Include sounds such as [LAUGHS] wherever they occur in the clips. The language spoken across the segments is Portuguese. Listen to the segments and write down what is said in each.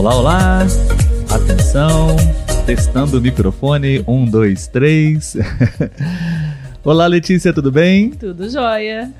Olá, olá! Atenção! Testando o microfone. Um, dois, três. [LAUGHS] olá, Letícia, tudo bem? Tudo jóia.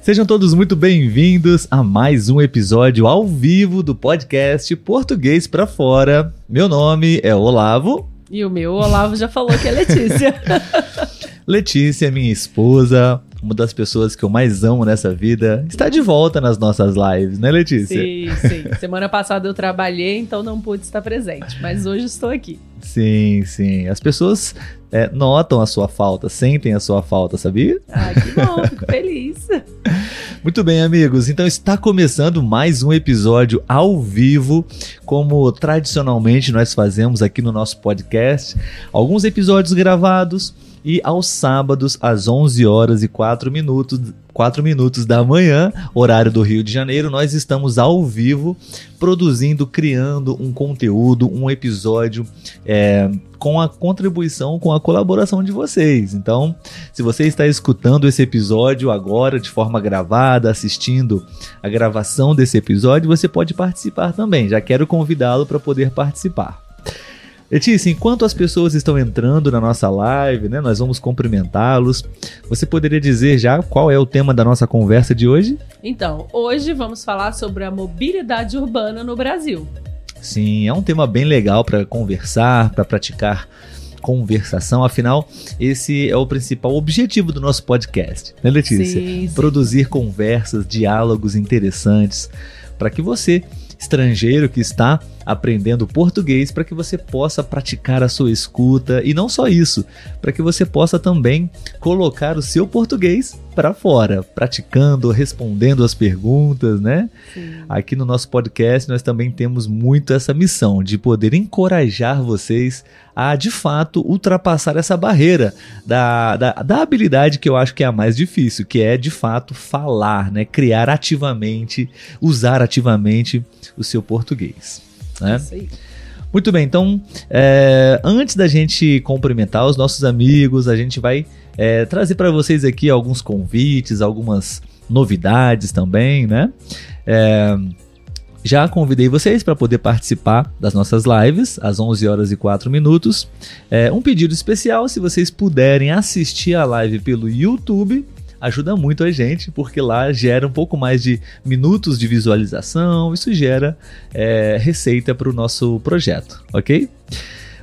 Sejam todos muito bem-vindos a mais um episódio ao vivo do podcast Português para Fora. Meu nome é Olavo. E o meu, Olavo já falou que é Letícia. [LAUGHS] [LAUGHS] Letícia, minha esposa, uma das pessoas que eu mais amo nessa vida, está de volta nas nossas lives, né, Letícia? Sim, sim. Semana passada eu trabalhei, então não pude estar presente, mas hoje estou aqui. Sim, sim. As pessoas é, notam a sua falta, sentem a sua falta, sabia? Ah, que bom, fico feliz. [LAUGHS] Muito bem, amigos. Então está começando mais um episódio ao vivo, como tradicionalmente nós fazemos aqui no nosso podcast. Alguns episódios gravados e aos sábados às 11 horas e 4 minutos, 4 minutos da manhã, horário do Rio de Janeiro, nós estamos ao vivo produzindo, criando um conteúdo, um episódio é, com a contribuição, com a colaboração de vocês. Então, se você está escutando esse episódio agora de forma gravada, assistindo a gravação desse episódio, você pode participar também. Já quero convidá-lo para poder participar. Letícia, enquanto as pessoas estão entrando na nossa live, né, nós vamos cumprimentá-los. Você poderia dizer já qual é o tema da nossa conversa de hoje? Então, hoje vamos falar sobre a mobilidade urbana no Brasil. Sim, é um tema bem legal para conversar, para praticar conversação. Afinal, esse é o principal objetivo do nosso podcast, né, Letícia? Sim, sim. Produzir conversas, diálogos interessantes para que você estrangeiro que está aprendendo português para que você possa praticar a sua escuta e não só isso, para que você possa também colocar o seu português para fora, praticando, respondendo as perguntas, né? Sim. Aqui no nosso podcast nós também temos muito essa missão de poder encorajar vocês a de fato ultrapassar essa barreira da, da, da habilidade que eu acho que é a mais difícil, que é de fato falar, né? Criar ativamente, usar ativamente o seu português. Né? Isso aí. Muito bem, então é, antes da gente cumprimentar os nossos amigos, a gente vai é, trazer para vocês aqui alguns convites, algumas novidades também, né? É, já convidei vocês para poder participar das nossas lives às 11 horas e 4 minutos. É, um pedido especial, se vocês puderem assistir a live pelo YouTube, ajuda muito a gente, porque lá gera um pouco mais de minutos de visualização, isso gera é, receita para o nosso projeto, ok?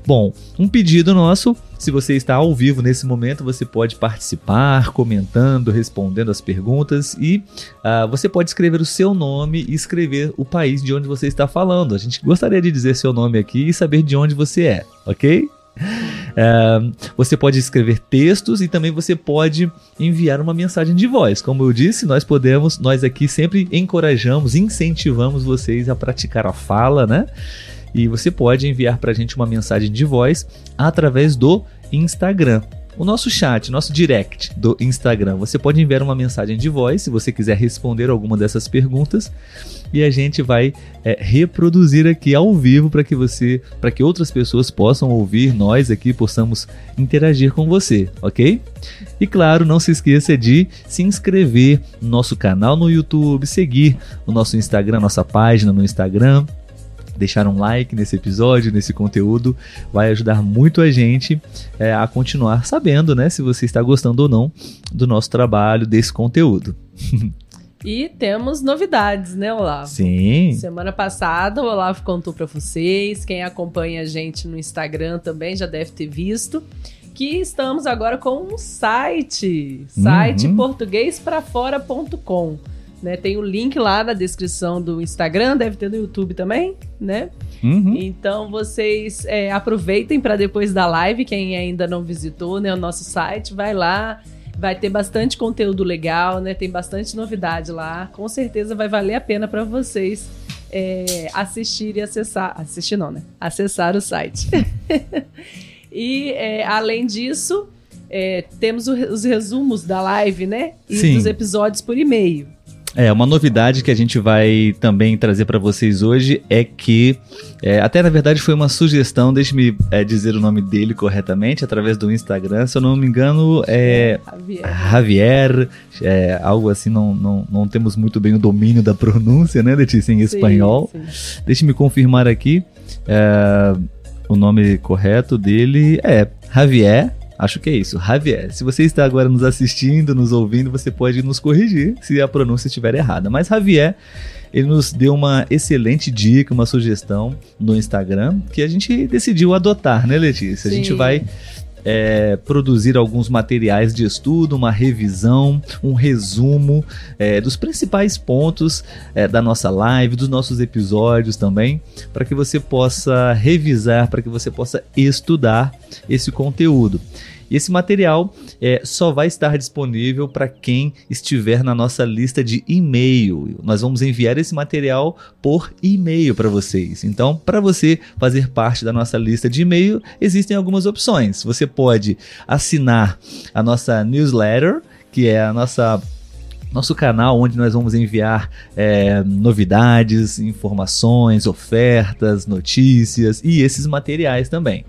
Bom, um pedido nosso, se você está ao vivo nesse momento, você pode participar, comentando, respondendo as perguntas e ah, você pode escrever o seu nome e escrever o país de onde você está falando. A gente gostaria de dizer seu nome aqui e saber de onde você é, ok? [LAUGHS] É, você pode escrever textos e também você pode enviar uma mensagem de voz. Como eu disse, nós podemos, nós aqui sempre encorajamos, incentivamos vocês a praticar a fala, né? E você pode enviar para a gente uma mensagem de voz através do Instagram. O nosso chat, nosso direct do Instagram. Você pode enviar uma mensagem de voz se você quiser responder alguma dessas perguntas e a gente vai é, reproduzir aqui ao vivo para que você, para que outras pessoas possam ouvir, nós aqui possamos interagir com você, ok? E claro, não se esqueça de se inscrever no nosso canal no YouTube, seguir o nosso Instagram, nossa página no Instagram deixar um like nesse episódio, nesse conteúdo, vai ajudar muito a gente é, a continuar sabendo, né, se você está gostando ou não do nosso trabalho, desse conteúdo. [LAUGHS] E temos novidades, né, Olavo? Sim. Semana passada o Olavo contou para vocês, quem acompanha a gente no Instagram também já deve ter visto, que estamos agora com um site, site Uhum. portuguesprafora.com. Né, tem o link lá na descrição do Instagram, deve ter no YouTube também, né? Uhum. Então vocês é, aproveitem para depois da live, quem ainda não visitou né, o nosso site, vai lá, vai ter bastante conteúdo legal, né? Tem bastante novidade lá. Com certeza vai valer a pena para vocês é, assistir e acessar. Assistir não, né? Acessar o site. [LAUGHS] e é, além disso, é, temos os resumos da live, né? E Sim. dos episódios por e-mail. É, uma novidade que a gente vai também trazer para vocês hoje é que, é, até na verdade foi uma sugestão, deixe-me é, dizer o nome dele corretamente, através do Instagram, se eu não me engano, é Javier. Javier, é, algo assim, não, não, não temos muito bem o domínio da pronúncia, né, Letícia, em espanhol. Deixe-me confirmar aqui é, o nome correto dele é Javier. Acho que é isso, Javier. Se você está agora nos assistindo, nos ouvindo, você pode nos corrigir se a pronúncia estiver errada. Mas Javier, ele nos deu uma excelente dica, uma sugestão no Instagram que a gente decidiu adotar, né, Letícia? A gente Sim. vai é, produzir alguns materiais de estudo, uma revisão, um resumo é, dos principais pontos é, da nossa live, dos nossos episódios também, para que você possa revisar, para que você possa estudar esse conteúdo. E esse material é, só vai estar disponível para quem estiver na nossa lista de e-mail. Nós vamos enviar esse material por e-mail para vocês. Então, para você fazer parte da nossa lista de e-mail, existem algumas opções. Você pode assinar a nossa newsletter, que é a nossa nosso canal onde nós vamos enviar é, novidades, informações, ofertas, notícias e esses materiais também.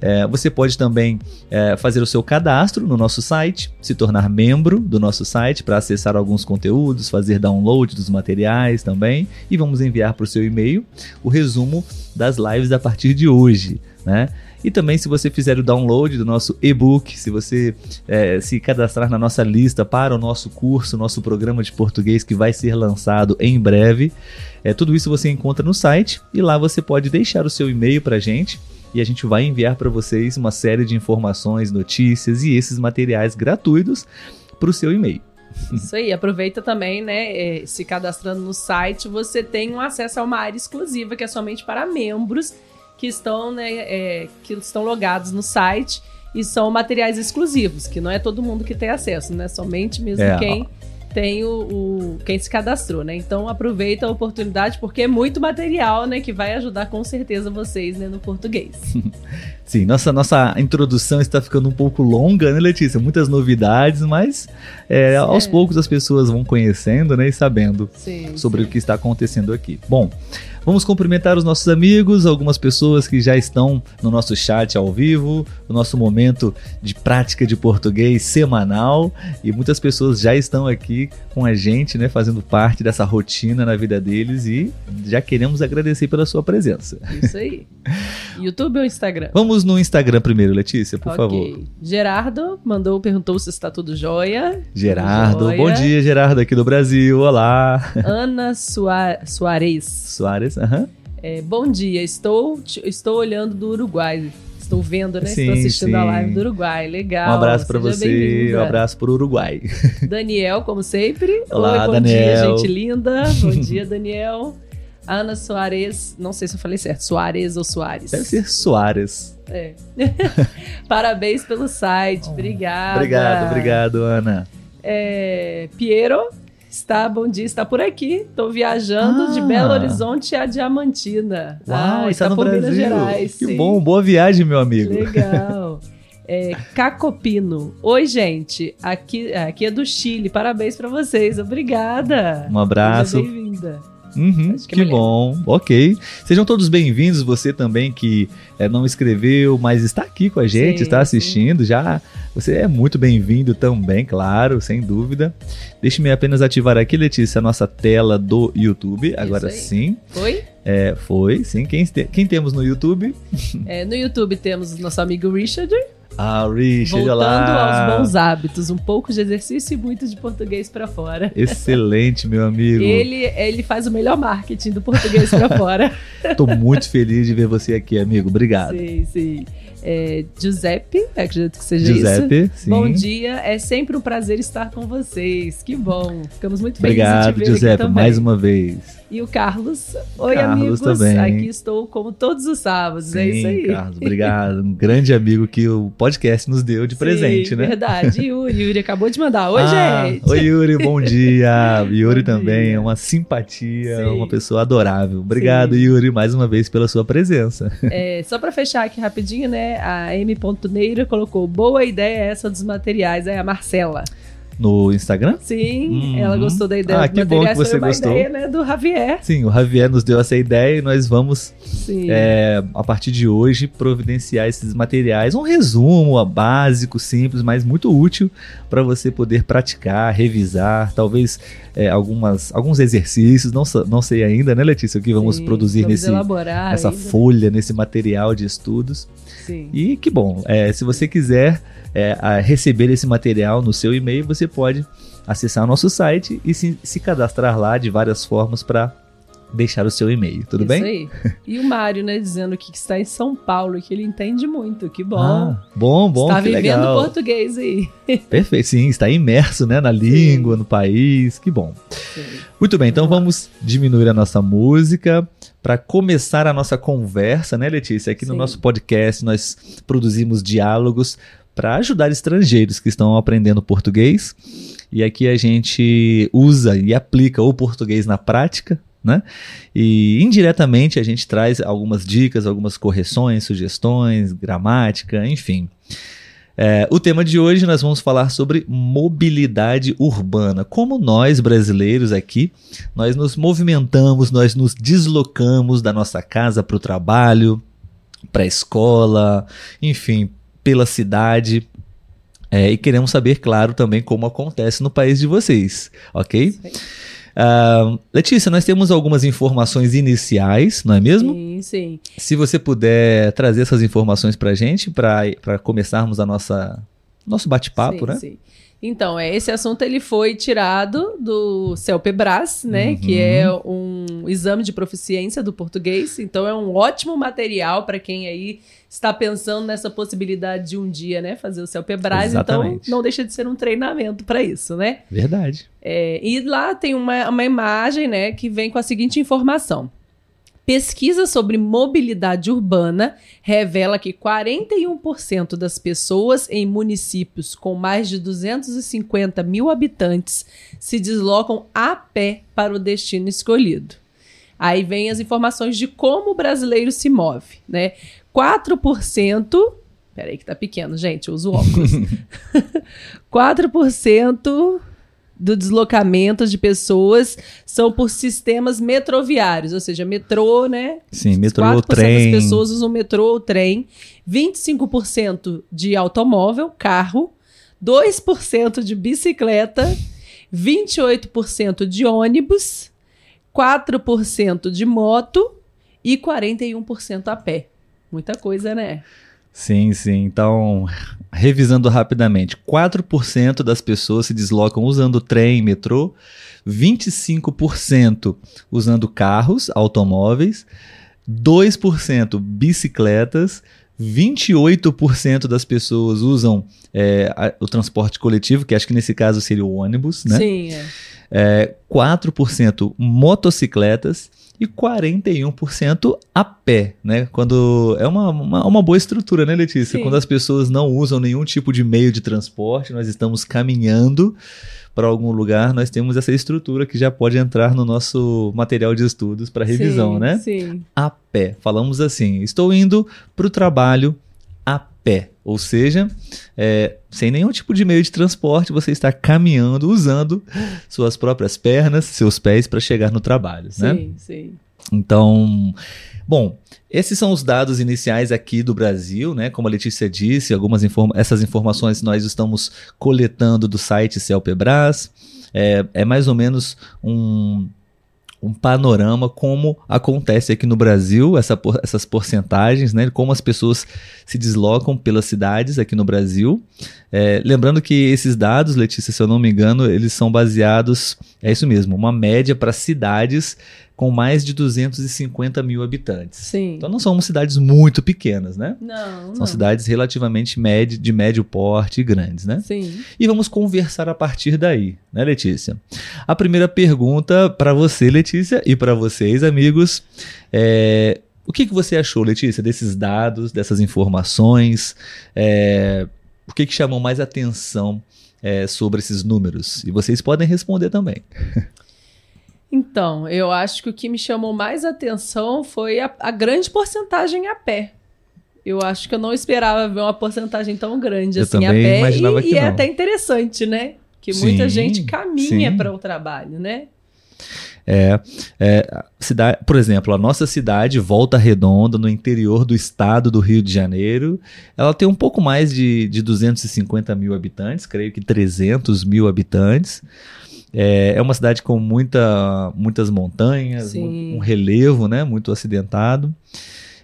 É, você pode também é, fazer o seu cadastro no nosso site, se tornar membro do nosso site para acessar alguns conteúdos, fazer download dos materiais também e vamos enviar para o seu e-mail o resumo das lives a partir de hoje, né? E também, se você fizer o download do nosso e-book, se você é, se cadastrar na nossa lista para o nosso curso, nosso programa de português que vai ser lançado em breve, é, tudo isso você encontra no site e lá você pode deixar o seu e-mail para a gente e a gente vai enviar para vocês uma série de informações, notícias e esses materiais gratuitos para o seu e-mail. Isso aí, aproveita também, né? é, se cadastrando no site, você tem um acesso a uma área exclusiva que é somente para membros que estão, né, é, que estão logados no site e são materiais exclusivos, que não é todo mundo que tem acesso, né? Somente mesmo É, quem tem o, o- quem se cadastrou, né? Então aproveita a oportunidade porque é muito material, né, que vai ajudar com certeza vocês, né, no português. [LAUGHS] Sim, nossa, nossa introdução está ficando um pouco longa, né, Letícia? Muitas novidades, mas é, aos É. poucos as pessoas vão conhecendo né, e sabendo Sim. sobre sim. o que está acontecendo aqui. Bom, vamos cumprimentar os nossos amigos, algumas pessoas que já estão no nosso chat ao vivo, o nosso momento de prática de português semanal e muitas pessoas já estão aqui com a gente, né, fazendo parte dessa rotina na vida deles e já queremos agradecer pela sua presença. Isso aí. [LAUGHS] YouTube ou Instagram? Vamos no Instagram primeiro, Letícia, por ok. favor. Gerardo mandou, perguntou se está tudo jóia. Gerardo, Joia. bom dia, Gerardo, aqui do Brasil. Olá. Ana Sua- Soares. Soares, aham. É, bom dia, estou, estou olhando do Uruguai. Estou vendo, né? Sim, estou assistindo a sim. live do Uruguai. Legal. Um abraço seja você, um abraço pro Uruguai. [LAUGHS] Daniel, como sempre. Olá, Oi, bom Daniel. dia, gente linda. Bom [LAUGHS] dia, Daniel. Ana Soares, não sei se eu falei certo, Soares ou Soares. Deve ser Soares. É. [LAUGHS] Parabéns pelo site, obrigada. Obrigado, obrigado, Ana. É, Piero está, bom dia, está por aqui. Estou viajando de Ah. Belo Horizonte a Diamantina. Uau, Ah, está no por Brasil. Minas Gerais. que sim. bom, boa viagem, meu amigo. Legal. [LAUGHS] É, Cacopino. Oi, gente. Aqui, aqui é do Chile. Parabéns para vocês. Obrigada. Um abraço. Seja bem-vinda. Uhum, que que é melhor. bom, ok. Sejam todos bem-vindos, você também que é, não escreveu, mas está aqui com a gente, Sim, está assistindo, já você é muito bem-vindo também, claro, sem dúvida. Deixe-me apenas ativar aqui, Letícia, a nossa tela do YouTube, agora aí. sim. Oi? É, foi, sim. Quem, te- quem temos no YouTube? É, no YouTube temos o nosso amigo Richard. Ah, Richard, voltando olá. aos bons hábitos. Um pouco de exercício e muito de português para fora. Excelente, meu amigo. Ele, ele faz o melhor marketing do português para [LAUGHS] fora. Tô muito feliz de ver você aqui, amigo. Obrigado. sim, sim. É, Giuseppe, acredito que seja isso. Giuseppe, sim. Bom dia, é sempre um prazer estar com vocês. Que bom. Ficamos muito felizes Obrigado, de te ver Giuseppe, mais uma vez. E o Carlos. Oi, Carlos amigos. também. Aqui estou como todos os sábados. é isso aí. Carlos, obrigado. Um grande amigo que o podcast nos deu de Sim, presente, né? Verdade. E o Yuri acabou de mandar. Oi, [LAUGHS] Ah, gente. Oi, Yuri, bom dia. [LAUGHS] Yuri Bom também é uma simpatia, Sim. uma pessoa adorável. Obrigado, Sim. Yuri, mais uma vez pela sua presença. [LAUGHS] É, só para fechar aqui rapidinho, né? A M. Neira colocou boa ideia essa dos materiais. É a Marcela. No Instagram? Sim, Uhum. ela gostou da ideia Ah, que bom que você gostou. ideia né, do Javier. Sim, o Javier nos deu essa ideia e nós vamos, é, a partir de hoje, providenciar esses materiais. Um resumo básico, simples, mas muito útil para você poder praticar, revisar, talvez é, algumas, alguns exercícios. Não, não sei ainda, né, Letícia, o que vamos Sim, produzir vamos nesse, nessa ainda. folha, nesse material de estudos. Sim. E que bom, é, se você quiser é, receber esse material no seu e-mail, você pode acessar o nosso site e se, se cadastrar lá de várias formas para deixar o seu e-mail, tudo Isso bem? aí. E o Mário, né, dizendo que está em São Paulo que ele entende muito. Que bom. Ah, bom, bom, está que vivendo legal. português aí. [LAUGHS] Perfeito, sim, está imerso né, na língua, no país, que bom. Sim. Muito bem, então vamos diminuir a nossa música para começar a nossa conversa, né, Letícia? Aqui no Sim. nosso podcast nós produzimos diálogos para ajudar estrangeiros que estão aprendendo português. E aqui a gente usa e aplica o português na prática, né? E indiretamente a gente traz algumas dicas, algumas correções, sugestões, gramática, enfim. É, o tema de hoje nós vamos falar sobre mobilidade urbana. Como nós brasileiros aqui, nós nos movimentamos, nós nos deslocamos da nossa casa para o trabalho, para a escola, enfim, pela cidade. É, e queremos saber, claro, também como acontece no país de vocês, ok? Isso Ah, Letícia, nós temos algumas informações iniciais, não é mesmo? Sim, sim. Se você puder trazer essas informações para a gente, para começarmos a nossa nosso bate-papo, Sim, né? sim. Então, é, esse assunto ele foi tirado do CELPEBRAS, né, Uhum. que é um exame de proficiência do português. Então, é um ótimo material para quem aí está pensando nessa possibilidade de um dia, né, fazer o CELPEBRAS. Então, não deixa de ser um treinamento para isso, né? Verdade. É, e lá tem uma, uma imagem, né, que vem com a seguinte informação. Pesquisa sobre mobilidade urbana revela que 41% das pessoas em municípios com mais de 250 mil habitantes se deslocam a pé para o destino escolhido. Aí vem as informações de como o brasileiro se move, né? 4%. Peraí, que tá pequeno, gente, eu uso óculos. [LAUGHS] 4% do deslocamento de pessoas são por sistemas metroviários, ou seja, metrô, né? Sim, metrô, 4% trem. das pessoas usam metrô ou trem, 25% de automóvel, carro, 2% de bicicleta, 28% de ônibus, 4% de moto e 41% a pé. Muita coisa, né? Sim, sim. Então, revisando rapidamente, 4% das pessoas se deslocam usando trem, metrô, 25% usando carros, automóveis, 2% bicicletas, 28% das pessoas usam é, a- o transporte coletivo, que acho que nesse caso seria o ônibus, né? Sim, é. É, 4% motocicletas e 41% a pé, né? Quando é uma, uma, uma boa estrutura, né, Letícia? Sim. Quando as pessoas não usam nenhum tipo de meio de transporte, nós estamos caminhando para algum lugar, nós temos essa estrutura que já pode entrar no nosso material de estudos para revisão, Sim, né? Sim. a pé. Falamos assim: estou indo para o trabalho a pé. Ou seja, é, sem nenhum tipo de meio de transporte, você está caminhando, usando suas próprias pernas, seus pés para chegar no trabalho. Né? Sim, sim. Então, bom, esses são os dados iniciais aqui do Brasil, né? Como a Letícia disse, algumas informa essas informações nós estamos coletando do site Celpebras. É, é mais ou menos um, um panorama como acontece aqui no Brasil, essa essas porcentagens, né? Como as pessoas se deslocam pelas cidades aqui no Brasil. É, lembrando que esses dados, Letícia, se eu não me engano, eles são baseados, é isso mesmo, uma média para cidades com mais de 250 mil habitantes. Sim. Então não são cidades muito pequenas, né? não, São não. cidades relativamente médio, de médio porte e grandes, né? Sim. E vamos conversar a partir daí, né, Letícia? A primeira pergunta para você, Letícia, e para vocês, amigos, é o que, que você achou, Letícia, desses dados, dessas informações? É, o que, que chamou mais atenção é, sobre esses números? E vocês podem responder também. [LAUGHS] Então, eu acho que o que me chamou mais atenção foi a, a grande porcentagem a pé. Eu acho que eu não esperava ver uma porcentagem tão grande Eu assim a pé. imaginava e, que e é até interessante, né? Que muita Sim, gente caminha para o trabalho, né? É, é, cidade, por exemplo, a nossa cidade, Volta Redonda, no interior do estado do Rio de Janeiro, ela tem um pouco mais de, de 250 mil habitantes, creio que 300 mil habitantes. É, é uma cidade com muita, muitas montanhas, Sim. um, um relevo né, muito acidentado.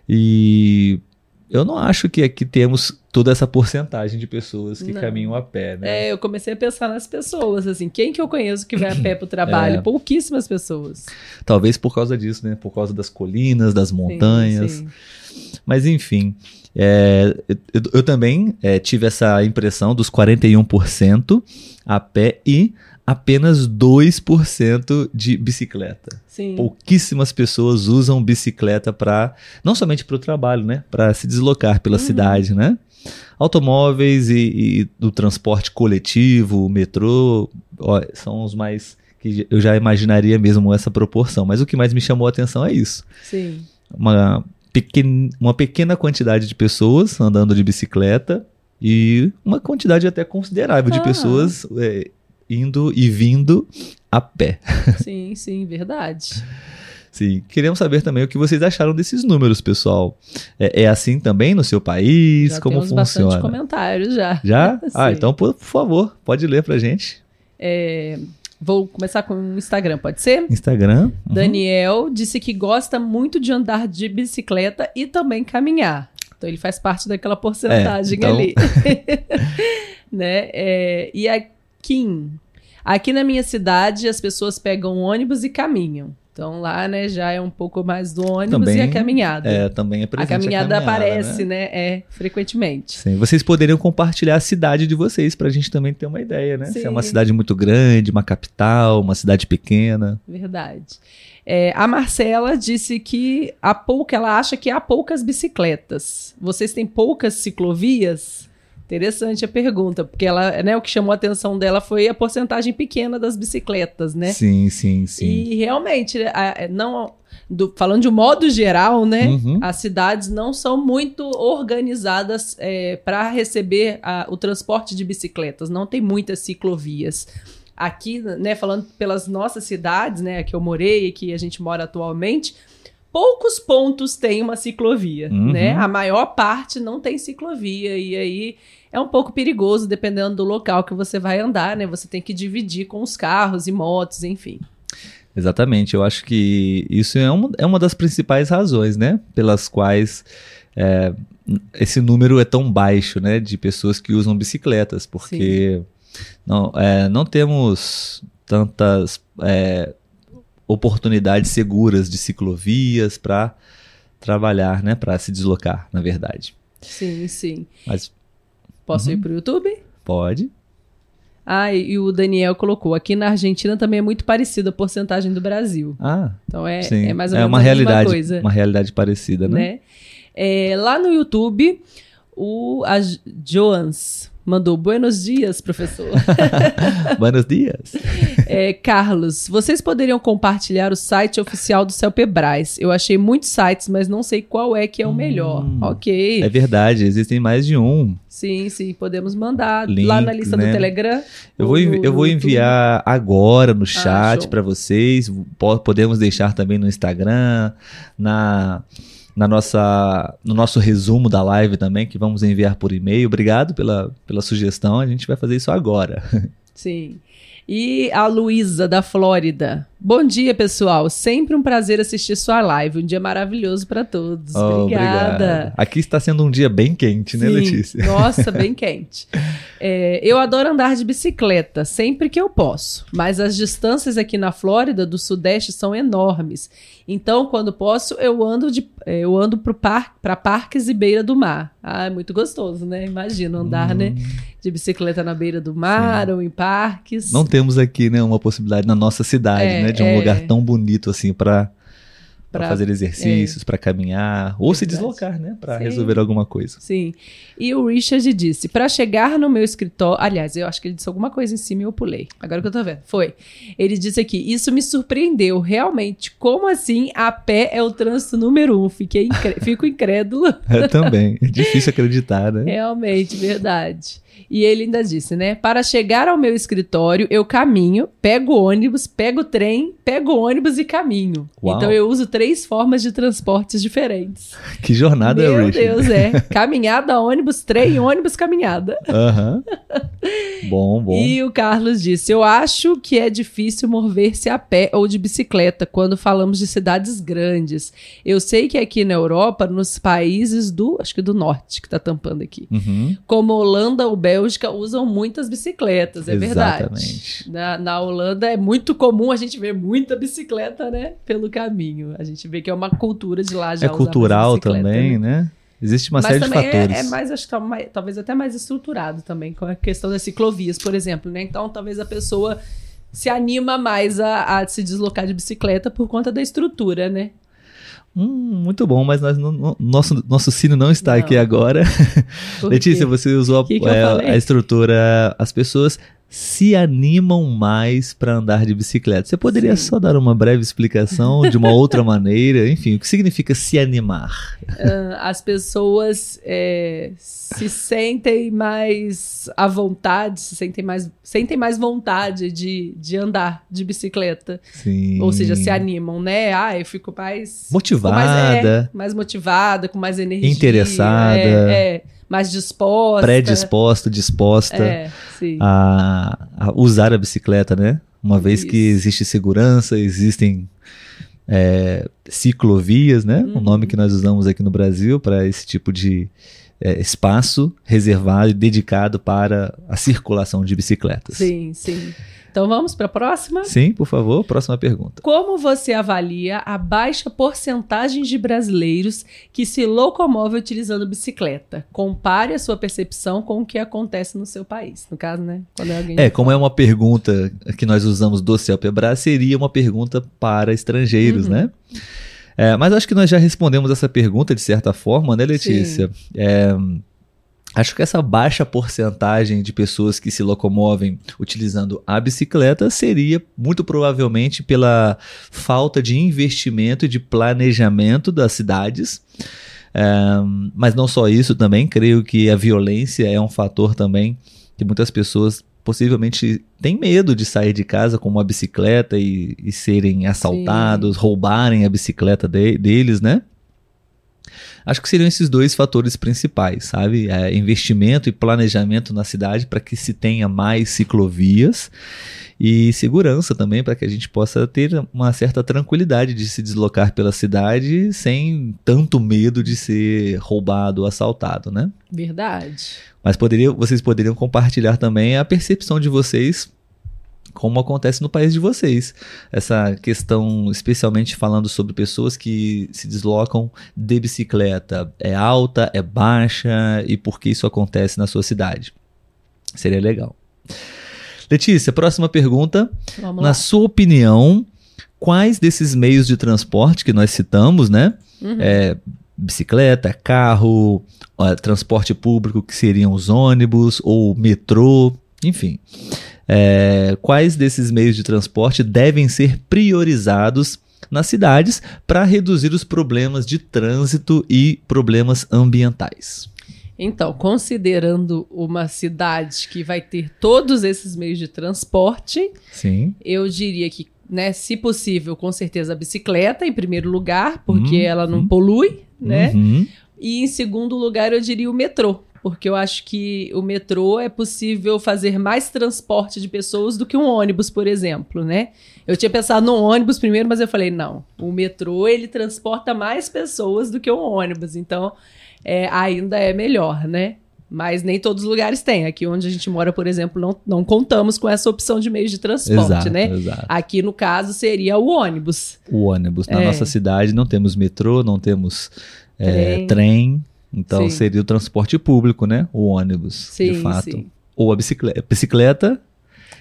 E eu não acho que aqui temos toda essa porcentagem de pessoas que Não. caminham a pé. Né? É, eu comecei a pensar nas pessoas, assim, quem que eu conheço que vai a pé pro [LAUGHS] trabalho? É. Pouquíssimas pessoas. Talvez por causa disso, né? Por causa das colinas, das montanhas. Sim, Mas enfim, é, eu, eu também é, tive essa impressão dos 41% a pé e apenas 2% de bicicleta. sim. Pouquíssimas pessoas usam bicicleta para não somente para o trabalho, né? Para se deslocar pela Uhum. cidade, né? Automóveis e, e do transporte coletivo, o metrô, ó, são os mais que eu já imaginaria mesmo essa proporção. Mas o que mais me chamou a atenção é isso Sim. uma, pequen, uma pequena quantidade de pessoas andando de bicicleta e uma quantidade até considerável de Ah. pessoas é, indo e vindo a pé. [LAUGHS] Sim, sim, verdade. Sim. Queremos saber também o que vocês acharam desses números, pessoal. É, é assim também no seu país? Já Como temos bastante funciona? comentários já. Já? [LAUGHS] Ah, então, por, por favor, pode ler pra gente. É, vou começar com o Instagram, pode ser? Instagram. uhum. Daniel disse que gosta muito de andar de bicicleta e também caminhar. Então ele faz parte daquela porcentagem então- ali. [LAUGHS] né? É, e a Kim. Aqui na minha cidade as pessoas pegam ônibus e caminham. Então lá, né, já é um pouco mais do ônibus Também, e a caminhada. É, também é a presente caminhada aparece, né? né? É, frequentemente. Sim, vocês poderiam compartilhar a cidade de vocês pra gente também ter uma ideia, né? Se é Sim. uma cidade muito grande, uma capital, uma cidade pequena. Verdade. É, a Marcela disse que há pouco, ela acha que há poucas bicicletas. Vocês têm poucas ciclovias? Interessante a pergunta, porque ela, né, o que chamou a atenção dela foi a porcentagem pequena das bicicletas, né? Sim, sim, sim. E realmente, a- não do- falando de um modo geral, né? Uhum. As cidades não são muito organizadas para receber a- o transporte de bicicletas. Não tem muitas ciclovias. Aqui, né, falando pelas nossas cidades, né, que eu morei e que a gente mora atualmente, poucos pontos têm uma ciclovia, Uhum. né? A maior parte não tem ciclovia e aí é um pouco perigoso dependendo do local que você vai andar, né? Você tem que dividir com os carros e motos, enfim. Exatamente. Eu acho que isso é uma, é uma das principais razões, né? Pelas quais é, esse número é tão baixo, né? De pessoas que usam bicicletas, porque não, é, não temos tantas é, oportunidades seguras de ciclovias para trabalhar, né? Para se deslocar, na verdade. Sim, sim. Mas Posso Uhum. ir pro YouTube? pode. Ah, e o Daniel colocou, aqui na Argentina também é muito parecida a porcentagem do Brasil. Ah, Então é, sim. é mais ou é menos uma a mesma realidade, coisa. uma realidade parecida, né? né? É, lá no YouTube, o a Joans mandou buenos dias, professor. [LAUGHS] Buenos dias. É, Carlos, vocês poderiam compartilhar o site oficial do Celpebras. Eu achei muitos sites, mas não sei qual é que é o melhor. Hum. Ok. É verdade, existem mais de um. Sim, sim, podemos mandar Link, lá na lista né? do Telegram. Eu ou vou, no- eu vou YouTube. enviar agora no chat show. para vocês. Po- podemos deixar também no Instagram, na, na nossa, no nosso resumo da live também, que vamos enviar por e-mail. Obrigado pela, pela sugestão. A gente vai fazer isso agora. [LAUGHS] Sim. E a Luísa, da Flórida. Bom dia, pessoal. Sempre um prazer assistir sua live. Um dia maravilhoso para todos. Oh, Obrigada. obrigado. Aqui está sendo um dia bem quente, né, Sim. Letícia? [LAUGHS] Nossa, bem quente. É, eu adoro andar de bicicleta, sempre que eu posso. Mas as distâncias aqui na Flórida, do Sudeste, são enormes. Então, quando posso, eu ando de, é, eu ando para par, parques e beira do mar. Ah, é muito gostoso, né? Imagina andar, Hum. né? De bicicleta na beira do mar ou em parques. Não temos aqui, né, uma possibilidade na nossa cidade, É, né, de um é. lugar tão bonito assim para Para Pra- fazer exercícios, para caminhar, ou se Verdade. deslocar, né? Para resolver alguma coisa. Sim. E o Richard disse: para chegar no meu escritório. Aliás, eu acho que ele disse alguma coisa em cima e eu pulei. Agora que eu tô vendo. Foi. Ele disse aqui: Isso me surpreendeu, realmente. Como assim a pé é o trânsito número um? Fiquei [LAUGHS] Fico incrédulo. [LAUGHS] É, também. É difícil acreditar, né? Realmente, verdade. E ele ainda disse, né? Para chegar ao meu escritório, eu caminho, pego o ônibus, pego o trem, pego o ônibus e caminho. Uau. Então eu uso três formas de transportes diferentes. [LAUGHS] Que jornada, Meu Richard. Deus, é. [LAUGHS] Caminhada, ônibus, trem, ônibus, caminhada. Aham. [LAUGHS] Bom, bom. E o Carlos disse: Eu acho que é difícil mover-se a pé ou de bicicleta quando falamos de cidades grandes. Eu sei que aqui na Europa, nos países do, acho que do norte, que tá tampando aqui, Uhum. como Holanda ou Bélgica, usam muitas bicicletas, é verdade. Exatamente. Na, na Holanda é muito comum a gente ver muita bicicleta, né? Pelo caminho. A gente vê que é uma cultura de lá já. É cultural bicicleta, também, né? né? Existe uma Mas série de é- fatores. É, mais, acho que tá mais- talvez até mais estruturado também, com a questão das ciclovias, por exemplo, né? Então, talvez a pessoa se anima mais a, a se deslocar de bicicleta por conta da estrutura, né? Hum, muito bom, mas nós não- nosso, nosso sino não está Não. aqui agora. [LAUGHS] Letícia, você usou a, Que que é, falei? a estrutura. As pessoas se animam mais para andar de bicicleta. Você poderia Sim. só dar uma breve explicação de uma outra [LAUGHS] maneira? Enfim, o que significa se animar? Ah, as pessoas é, se sentem mais à vontade, se sentem mais, sentem mais vontade de, de andar de bicicleta. Sim. Ou seja, se animam, né? Ah, eu fico mais. Motivada. com mais, é, mais motivada, com mais energia. Interessada. É, é, mais disposta. predisposta, disposta É, a, a usar a bicicleta, né? Uma vez que Isso. existe segurança, existem é, ciclovias, né? O Uhum. nome que nós usamos aqui no Brasil para esse tipo de é, espaço reservado e dedicado para a circulação de bicicletas. Sim, sim. Então vamos para a próxima? Sim, por favor, próxima pergunta. Como você avalia a baixa porcentagem de brasileiros que se locomove utilizando bicicleta? Compare a sua percepção com o que acontece no seu país. No caso, né? Quando é alguém É, como é uma pergunta que nós usamos do CELPEBRA, seria uma pergunta para estrangeiros, Uhum. né? É, mas acho que nós já respondemos essa pergunta de certa forma, né, Letícia? É, acho que essa baixa porcentagem de pessoas que se locomovem utilizando a bicicleta seria muito provavelmente pela falta de investimento e de planejamento das cidades. É, mas não só isso também, creio que a violência é um fator também que muitas pessoas possivelmente têm medo de sair de casa com uma bicicleta e, e serem assaltados, roubarem a bicicleta de- deles, né? Acho que seriam esses dois fatores principais, sabe? É, investimento e planejamento na cidade para que se tenha mais ciclovias e segurança também para que a gente possa ter uma certa tranquilidade de se deslocar pela cidade sem tanto medo de ser roubado ou assaltado, né? Verdade. Mas poderia, vocês poderiam compartilhar também a percepção de vocês, como acontece no país de vocês. Essa questão, especialmente falando sobre pessoas que se deslocam de bicicleta, é alta, é baixa e por que isso acontece na sua cidade. Seria legal. Letícia, próxima pergunta. Vamos Na lá. sua opinião, quais desses meios de transporte que nós citamos, né? Uhum. é, bicicleta, carro, transporte público, que seriam os ônibus ou metrô, enfim. É, quais desses meios de transporte devem ser priorizados nas cidades para reduzir os problemas de trânsito e problemas ambientais? Então, considerando uma cidade que vai ter todos esses meios de transporte, Sim. eu diria que, né, se possível, com certeza a bicicleta em primeiro lugar, porque Uhum. ela não polui, né? Uhum. E em segundo lugar, eu diria o metrô. Porque eu acho que o metrô é possível fazer mais transporte de pessoas do que um ônibus, por exemplo, né? Eu tinha pensado no ônibus primeiro, mas eu falei, não. O metrô, ele transporta mais pessoas do que um ônibus. Então, é, ainda é melhor, né? Mas nem todos os lugares têm. Aqui onde a gente mora, por exemplo, não, não contamos com essa opção de meios de transporte, Exato, né? exato. Aqui, no caso, seria o ônibus. O ônibus. Na É. nossa cidade não temos metrô, não temos é, Trem. trem. Então Sim. seria o transporte público, né? O ônibus, Sim, de fato. sim. Ou a bicicleta. Bicicleta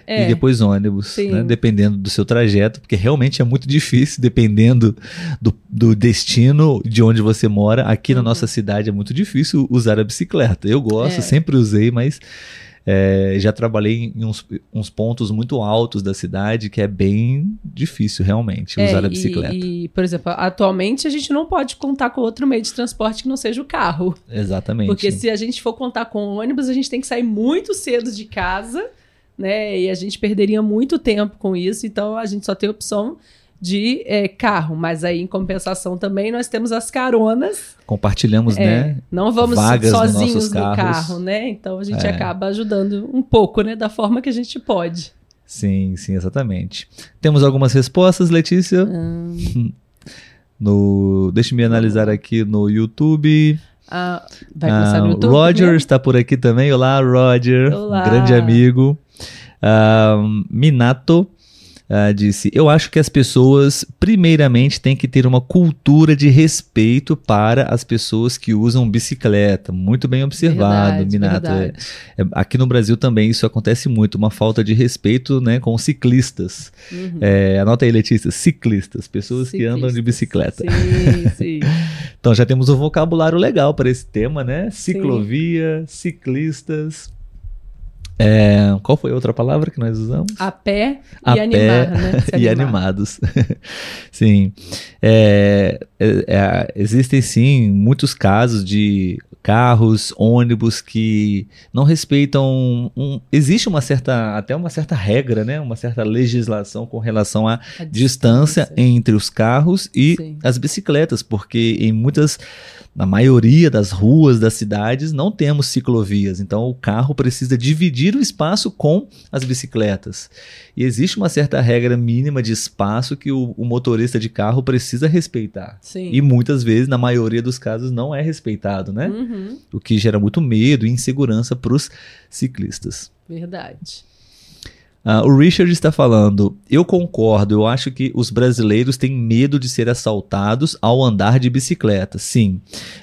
É. e depois ônibus, né? dependendo do seu trajeto, porque realmente é muito difícil, dependendo do, do destino de onde você mora. Aqui na Uhum. nossa cidade é muito difícil usar a bicicleta. Eu gosto, É. sempre usei, mas é, já trabalhei em uns, uns pontos muito altos da cidade que é bem difícil realmente É, usar a e- bicicleta. E, por exemplo, atualmente a gente não pode contar com outro meio de transporte que não seja o carro. Exatamente. Porque se a gente for contar com o ônibus, a gente tem que sair muito cedo de casa, né? E a gente perderia muito tempo com isso. Então a gente só tem a opção de é, carro. Mas aí, em compensação, também nós temos as caronas. Compartilhamos, É, né? Não vamos vagas sozinhos no carro, né? Então a gente É. acaba ajudando um pouco, né? Da forma que a gente pode. Sim, sim, exatamente. Temos algumas respostas, Letícia. Hum, [LAUGHS] No, deixa-me analisar aqui no YouTube. ah, vai começar Ah, no YouTube? Roger está por aqui também. Olá, Roger. Olá. Grande amigo. Ah, Minato ah, disse: Eu acho que as pessoas, primeiramente, têm que ter uma cultura de respeito para as pessoas que usam bicicleta. Muito bem observado, Verdade, Minato. Verdade. é- aqui no Brasil também isso acontece muito, uma falta de respeito né, com ciclistas. Uhum. É, anota aí, Letícia: ciclistas, pessoas que andam de Ciclistas. bicicleta. Sim, sim. [LAUGHS] Então já temos um vocabulário legal para esse tema, né? Ciclovia, ciclistas. É, qual foi a outra palavra que nós usamos? A pé A e pé animar, né? [LAUGHS] E animar. animados. [LAUGHS] sim. É, é, é, existem sim muitos casos de carros, ônibus que não respeitam. Um, existe uma certa, até uma certa regra, né? Uma certa legislação com relação à A distância entre os carros e Sim. as bicicletas, porque em muitas, na maioria das ruas das cidades não temos ciclovias, então o carro precisa dividir o espaço com as bicicletas. E existe uma certa regra mínima de espaço que o, o motorista de carro precisa respeitar. Sim. E muitas vezes, na maioria dos casos, não é respeitado, né? Uhum, O que gera muito medo e insegurança para os ciclistas. verdade. Ah, o Richard está falando, eu concordo, eu acho que os brasileiros têm medo de ser assaltados ao andar de bicicleta, sim.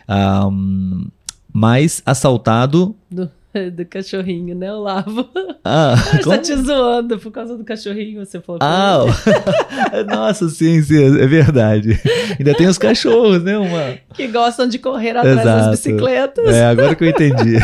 Hum, mas assaltado. Do, [LAUGHS] do cachorrinho, né, Olavo? Ah, [LAUGHS] Está como? te zoando por causa do cachorrinho, você falou. Ah, [LAUGHS] nossa, sim, sim, é verdade. Ainda tem os cachorros, né? Uma... Que gostam de correr atrás das Exato. bicicletas. É, agora que eu entendi.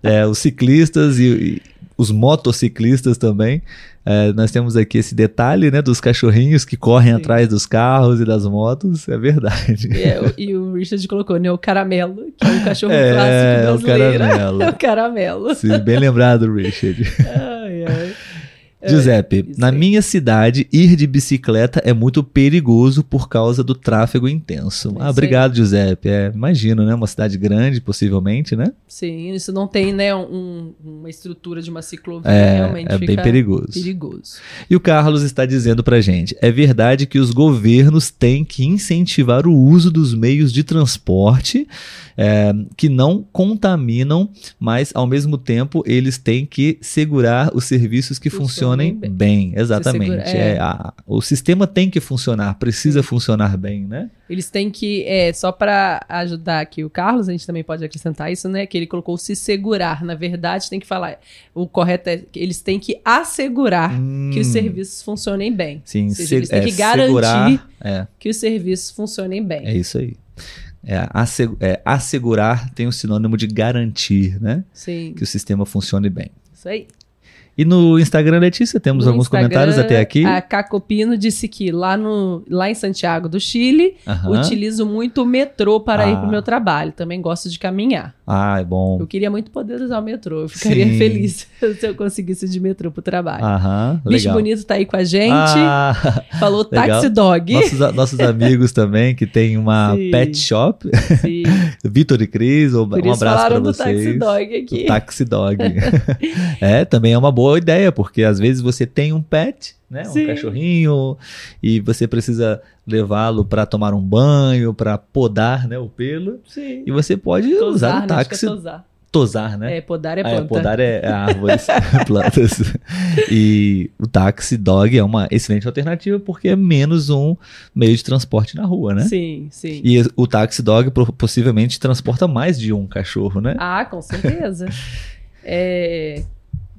É, os ciclistas e, e os motociclistas também. É, nós temos aqui esse detalhe, né, dos cachorrinhos que correm Sim. atrás dos carros e das motos. É verdade. E, é, o- e o Richard colocou, né, o caramelo, que é um cachorro É, clássico o brasileiro. caramelo. [LAUGHS] É o caramelo. Sim, bem lembrado, Richard. É, [LAUGHS] Giuseppe, isso na minha cidade, ir de bicicleta é muito perigoso por causa do tráfego intenso. É ah, obrigado, Giuseppe. É, imagino, né? Uma cidade grande, possivelmente, né? Sim, isso não tem, né, um- uma estrutura de uma ciclovia, É, realmente é bem perigoso. perigoso. E o Carlos está dizendo pra gente: é verdade que os governos têm que incentivar o uso dos meios de transporte é, que não contaminam, mas ao mesmo tempo eles têm que segurar os serviços que Funcionem funcionem bem. bem. Exatamente. segura- é. É, a- o sistema tem que funcionar, precisa funcionar bbem, né? Eles têm que, é, só para ajudar aqui o Carlos, a gente também pode acrescentar isso, né? Que ele colocou se segurar. Na verdade, tem que falar. O correto é que eles têm que assegurar que os Hum, serviços funcionem bem. Sim, seja, se- eles têm é, que garantir segurar, é, que os serviços funcionem bem. é isso aí. É, é, assegurar tem o sinônimo de garantir, né? Sim, Que o sistema funcione bem. isso aí. E no Instagram, Letícia, temos No alguns Instagram, comentários até aqui. A Cacopino disse que lá, no, lá em Santiago do Chile, utilizo muito o metrô para ir Ah. para o meu trabalho. Também gosto de caminhar. Ah, é bom. Eu queria muito poder usar o metrô. Eu ficaria Sim. feliz [LAUGHS] se eu conseguisse ir de metrô pro trabalho. Aham, Bicho legal. Bonito tá aí com a gente. Ah, [LAUGHS] Falou. Taxi Dog. nossos, nossos amigos também, que tem uma [LAUGHS] Sim. pet shop, Sim. Vitor e Cris, um um abraço para falaram do vocês. Taxi Dog O aqui. Taxi Dog. é, também é uma boa ideia, porque às vezes você tem um pet, né? Um Sim. cachorrinho, e você precisa levá-lo para tomar um banho, para podar né, o pelo. Sim. E você pode Tosar, usar o né? Que é táxi, tosar. tosar, né? É, podar é Ah, é, planta. podar é, é árvores, [LAUGHS] [LAUGHS] plantas. E o táxi dog é uma excelente alternativa porque é menos um meio de transporte na rua, né? Sim, sim. E o táxi dog possivelmente transporta mais de um cachorro, né? Ah, com certeza. [LAUGHS] É,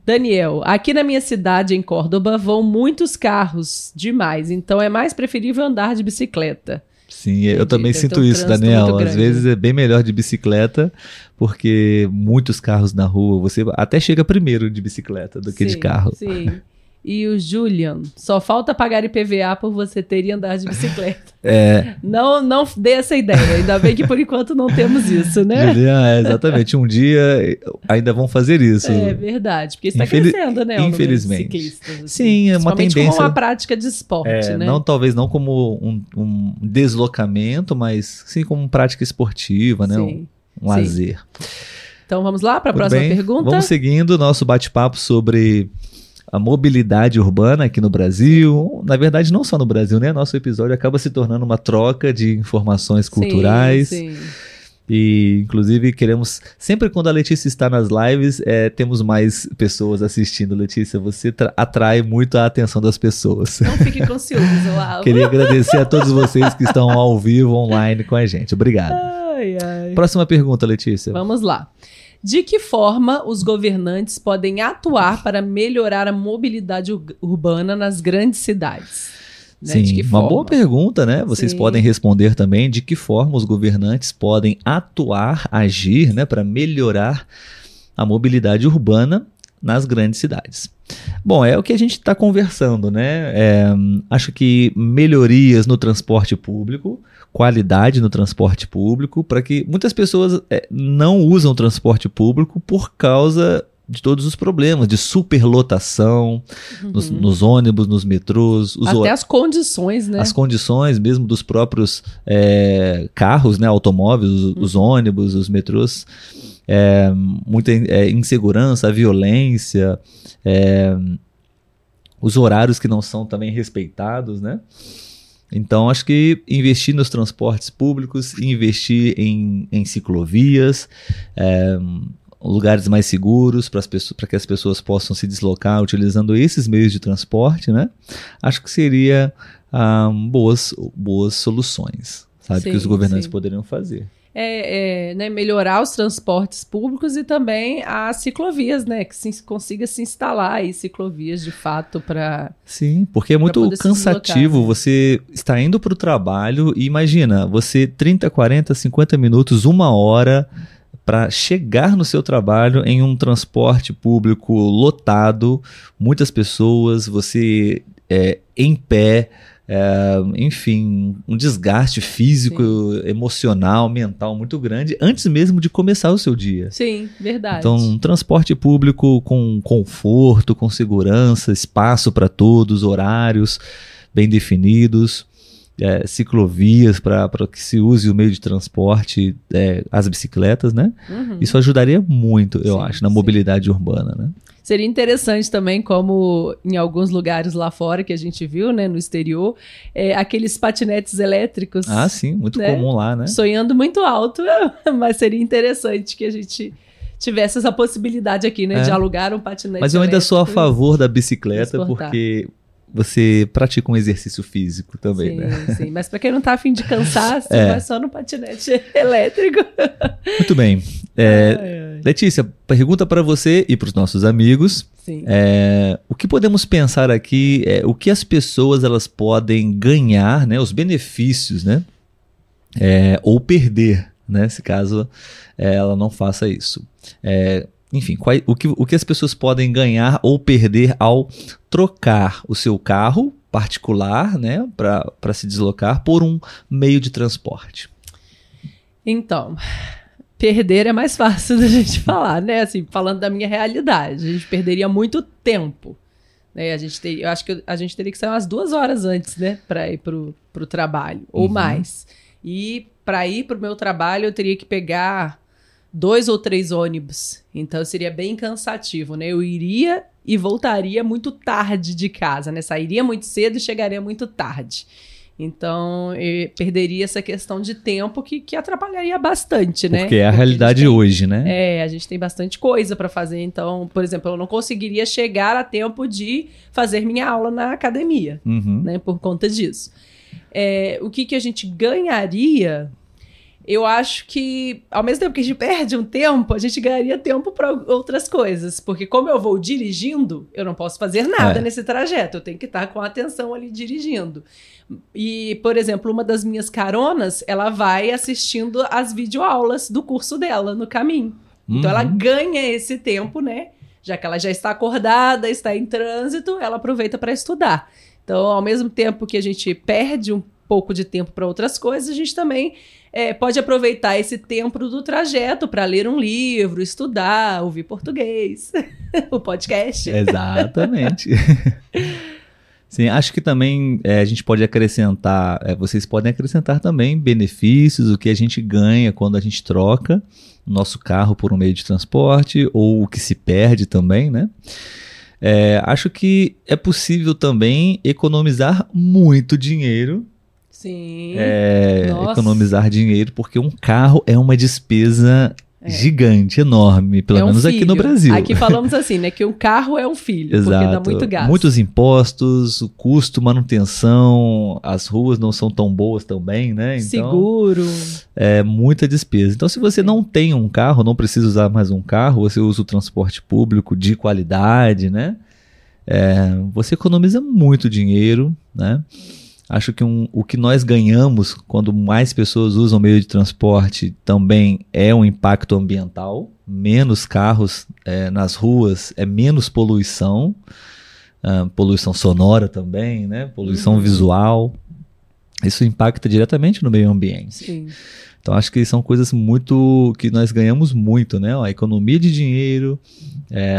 Daniel, aqui na minha cidade, em Córdoba, vão muitos carros demais, então é mais preferível andar de bicicleta. Sim, eu também Deve sinto um isso, Daniel. Às vezes é bem melhor de bicicleta, porque muitos carros na rua, você até chega primeiro de bicicleta do que de Sim, carro. Sim. [LAUGHS] E o Julian, só falta pagar IPVA por você ter e andar de bicicleta. [LAUGHS] É, Não, não dê essa ideia. Ainda bem que por enquanto não temos isso, né? Julian, é, exatamente. Um dia ainda vão fazer isso. É verdade, porque está Infeli- crescendo, né? infelizmente. ciclistas, assim. Sim, é uma tendência- como uma prática de esporte, É, né? não talvez não como um, um deslocamento, mas sim como prática esportiva, né? Um, Sim. um Sim. lazer. Então vamos lá para a próxima bem? pergunta. Vamos seguindo o nosso bate-papo sobre a mobilidade urbana aqui no Brasil. Na verdade, não só no Brasil, né? Nosso episódio acaba se tornando uma troca de informações Sim, culturais. Sim, E, inclusive, queremos. Sempre quando a Letícia está nas lives, é, temos mais pessoas assistindo. Letícia, você tra- atrai muito a atenção das pessoas. Não fique com ciúmes, Uau. [LAUGHS] Queria agradecer a todos vocês que estão ao vivo, online com a gente. Obrigado. Ai, ai. Próxima pergunta, Letícia. Vamos lá. De que forma os governantes podem atuar para melhorar a mobilidade ur- urbana nas grandes cidades? Né? Sim, uma boa pergunta, né? Vocês Sim. podem responder também de que forma os governantes podem atuar, agir, né, para melhorar a mobilidade urbana nas grandes cidades. Bom, é o que a gente está conversando, né? É, acho que melhorias no transporte público, qualidade no transporte público, para que muitas pessoas é, não usam transporte público por causa de todos os problemas, de superlotação nos, nos ônibus, nos metrôs, Uhum. Até as condições, né? as condições mesmo dos próprios é, carros, né, automóveis, os, os ônibus, os metrôs, é, muita é, insegurança, a violência, é, os horários que não são também respeitados, né? Então, acho que investir nos transportes públicos, investir em, em ciclovias, é, lugares mais seguros para que as pessoas possam se deslocar utilizando esses meios de transporte, né? Acho que seria ah, boas, boas soluções, sabe? Sim, que os governantes sim. poderiam fazer. É, é, né, melhorar os transportes públicos e também as ciclovias, né? Que se consiga se instalar aí ciclovias de fato para. Sim, porque é muito cansativo. né? Você está indo para o trabalho e imagina, você 30, 40, 50 minutos, uma hora para chegar no seu trabalho em um transporte público lotado, muitas pessoas, você é, em pé, é, enfim, um desgaste físico, emocional, mental muito grande antes mesmo de começar o seu dia. Sim, verdade. Então, um transporte público com conforto, com segurança, espaço para todos, horários bem definidos, é, ciclovias para que se use o meio de transporte, é, as bicicletas, né? Uhum. Isso ajudaria muito, eu Sim, acho, na sim. mobilidade urbana, né? Seria interessante também, como em alguns lugares lá fora que a gente viu, né, no exterior, é, aqueles patinetes elétricos Ah, sim, muito Né? comum lá, né? sonhando muito alto, [LAUGHS] mas seria interessante que a gente tivesse essa possibilidade aqui, né, É. de alugar um patinete Mas eu ainda sou a favor da bicicleta transportar. porque você pratica um exercício físico também, sim, né? [LAUGHS] sim, mas para quem não tá afim de cansar, você É. vai só no patinete [LAUGHS] elétrico. Muito bem. É, Ai, ai. Letícia, pergunta para você e para os nossos amigos. Sim. É, o que podemos pensar aqui é o que as pessoas elas podem ganhar, né, os benefícios, né, é, ou perder, né, se caso é, ela não faça isso. É, enfim, quai- o, que, o que as pessoas podem ganhar ou perder ao trocar o seu carro particular, né, para se deslocar por um meio de transporte. Então, perder é mais [LAUGHS] fácil da gente falar, né? Assim, falando da minha realidade, a gente perderia muito tempo. Né? A gente ter, eu acho que a gente teria que sair umas duas horas antes, né? Para ir pro, pro trabalho, ou Uhum. mais. E para ir pro meu trabalho, eu teria que pegar dois ou três ônibus. Então seria bem cansativo, né? Eu iria e voltaria muito tarde de casa, né? Sairia muito cedo e chegaria muito tarde. Então, eu perderia essa questão de tempo que, que atrapalharia bastante, né? Porque é a Porque realidade gente tem- hoje, né? É, a gente tem bastante coisa para fazer. Então, por exemplo, eu não conseguiria chegar a tempo de fazer minha aula na academia, Uhum. né? Por conta disso. É, o que, que a gente ganharia? Eu acho que, ao mesmo tempo que a gente perde um tempo, a gente ganharia tempo para outras coisas. Porque, como eu vou dirigindo, eu não posso fazer nada É. nesse trajeto. Eu tenho que estar com atenção ali dirigindo. E, por exemplo, uma das minhas caronas, ela vai assistindo as videoaulas do curso dela no caminho. Então, ela Uhum. ganha esse tempo, né? Já que ela já está acordada, está em trânsito, ela aproveita para estudar. Então, ao mesmo tempo que a gente perde um pouco de tempo para outras coisas, a gente também é, pode aproveitar esse tempo do trajeto para ler um livro, estudar, ouvir português, [LAUGHS] o podcast. Exatamente. [LAUGHS] Sim, acho que também é, a gente pode acrescentar, é, vocês podem acrescentar também benefícios, o que a gente ganha quando a gente troca o nosso carro por um meio de transporte, ou o que se perde também, né? É, acho que é possível também economizar muito dinheiro, Sim. é, economizar dinheiro, porque um carro é uma despesa É. gigante, enorme, pelo É um menos aqui no filho. Brasil. Aqui falamos assim, né? Que um carro é um filho, porque dá Exato. muito gasto. Muitos impostos, o custo, manutenção, as ruas não são tão boas também, né? Então, Seguro. é muita despesa. Então, se você não tem um carro, não precisa usar mais um carro, você usa o transporte público de qualidade, né? É, você economiza muito dinheiro, né? Acho que um- o que nós ganhamos quando mais pessoas usam o meio de transporte também é um impacto ambiental. Menos carros é, nas ruas é menos poluição, ah, poluição sonora também, né? Poluição Uhum. visual. Isso impacta diretamente no meio ambiente. Sim. Então acho que são coisas muito que nós ganhamos muito, né? A economia de dinheiro, é,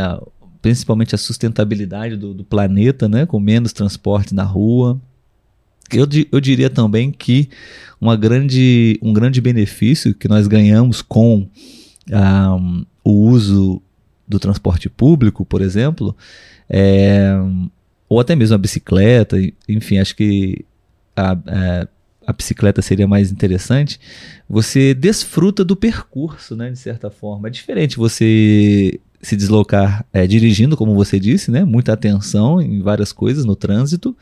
principalmente a sustentabilidade do, do planeta, né? Com menos transporte na rua. Eu, eu diria também que uma grande, um grande benefício que nós ganhamos com ah, o uso do transporte público, por exemplo, é, ou até mesmo a bicicleta, enfim, acho que a, a, a bicicleta seria mais interessante. Você desfruta do percurso, né, de certa forma. É diferente você se deslocar é, dirigindo, como você disse, né, muita atenção em várias coisas no trânsito.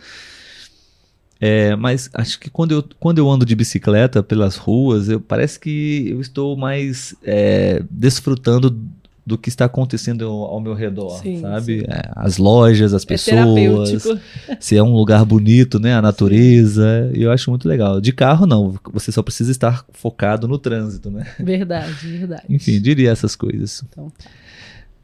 É, mas acho que quando eu, quando eu ando de bicicleta pelas ruas, eu, parece que eu estou mais é, desfrutando do que está acontecendo ao, meu redor, Sim, sabe? É, as lojas, as É pessoas, se é um lugar bonito, né? A natureza, e eu acho muito legal. De carro, não, você só precisa estar focado no trânsito, né? Verdade, verdade. Enfim, diria essas coisas. Então.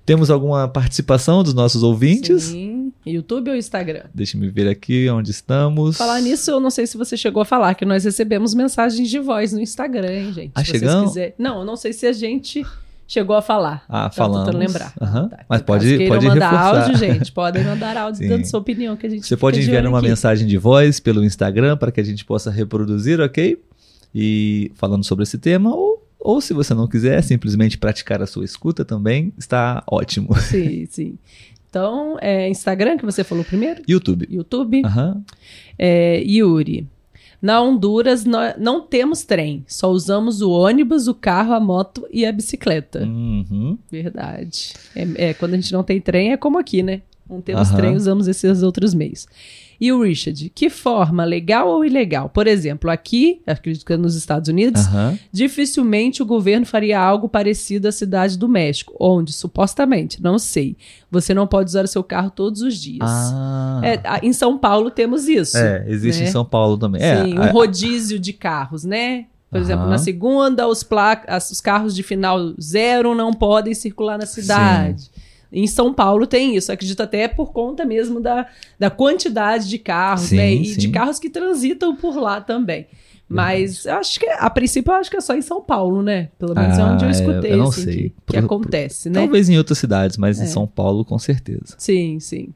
Temos alguma participação dos nossos ouvintes? Sim. YouTube ou Instagram? Deixa-me ver aqui onde estamos. Falar nisso, eu não sei se você chegou a falar, que nós recebemos mensagens de voz no Instagram, hein, gente? Ah, chegamos? Não, eu não sei se a gente chegou a falar. Ah, Tava falamos. tentando lembrar. Tá. Mas pode, pode mandar reforçar. áudio, gente, podem mandar áudio [LAUGHS] Sim. dando sua opinião, que a gente Você pode enviar uma aqui. mensagem de voz pelo Instagram para que a gente possa reproduzir, ok? E falando sobre esse tema, ou, ou se você não quiser, simplesmente praticar a sua escuta também, está ótimo. Sim, [LAUGHS] sim. Então, é Instagram que você falou primeiro? YouTube. YouTube? Aham. É, Yuri. Na Honduras, não temos trem. Só usamos o ônibus, o carro, a moto e a bicicleta. Uhum. Verdade. É, é, quando a gente não tem trem, é como aqui, né? Não temos Aham. trem, usamos esses outros meios. E o Richard, que forma, legal ou ilegal? Por exemplo, aqui, acredito que é nos Estados Unidos, dificilmente o governo faria algo parecido à cidade do México, onde, supostamente, não sei, você não pode usar o seu carro todos os dias. Ah. É, em São Paulo temos isso. É, existe né? em São Paulo também. É, Sim, a- um rodízio de carros, né? Por exemplo, Aham. na segunda, os, pla- as- os carros de final zero não podem circular na cidade. Em São Paulo tem isso, acredito até por conta mesmo da, da quantidade de carros, Sim, né? E sim. de carros que transitam por lá também. Mas eu acho que, a princípio, eu acho que é só em São Paulo, né? Pelo menos é Ah, onde eu é, escutei, eu não assim, sei. que, que Por- acontece, né? Talvez em outras cidades, mas em É. São Paulo, com certeza. Sim, sim.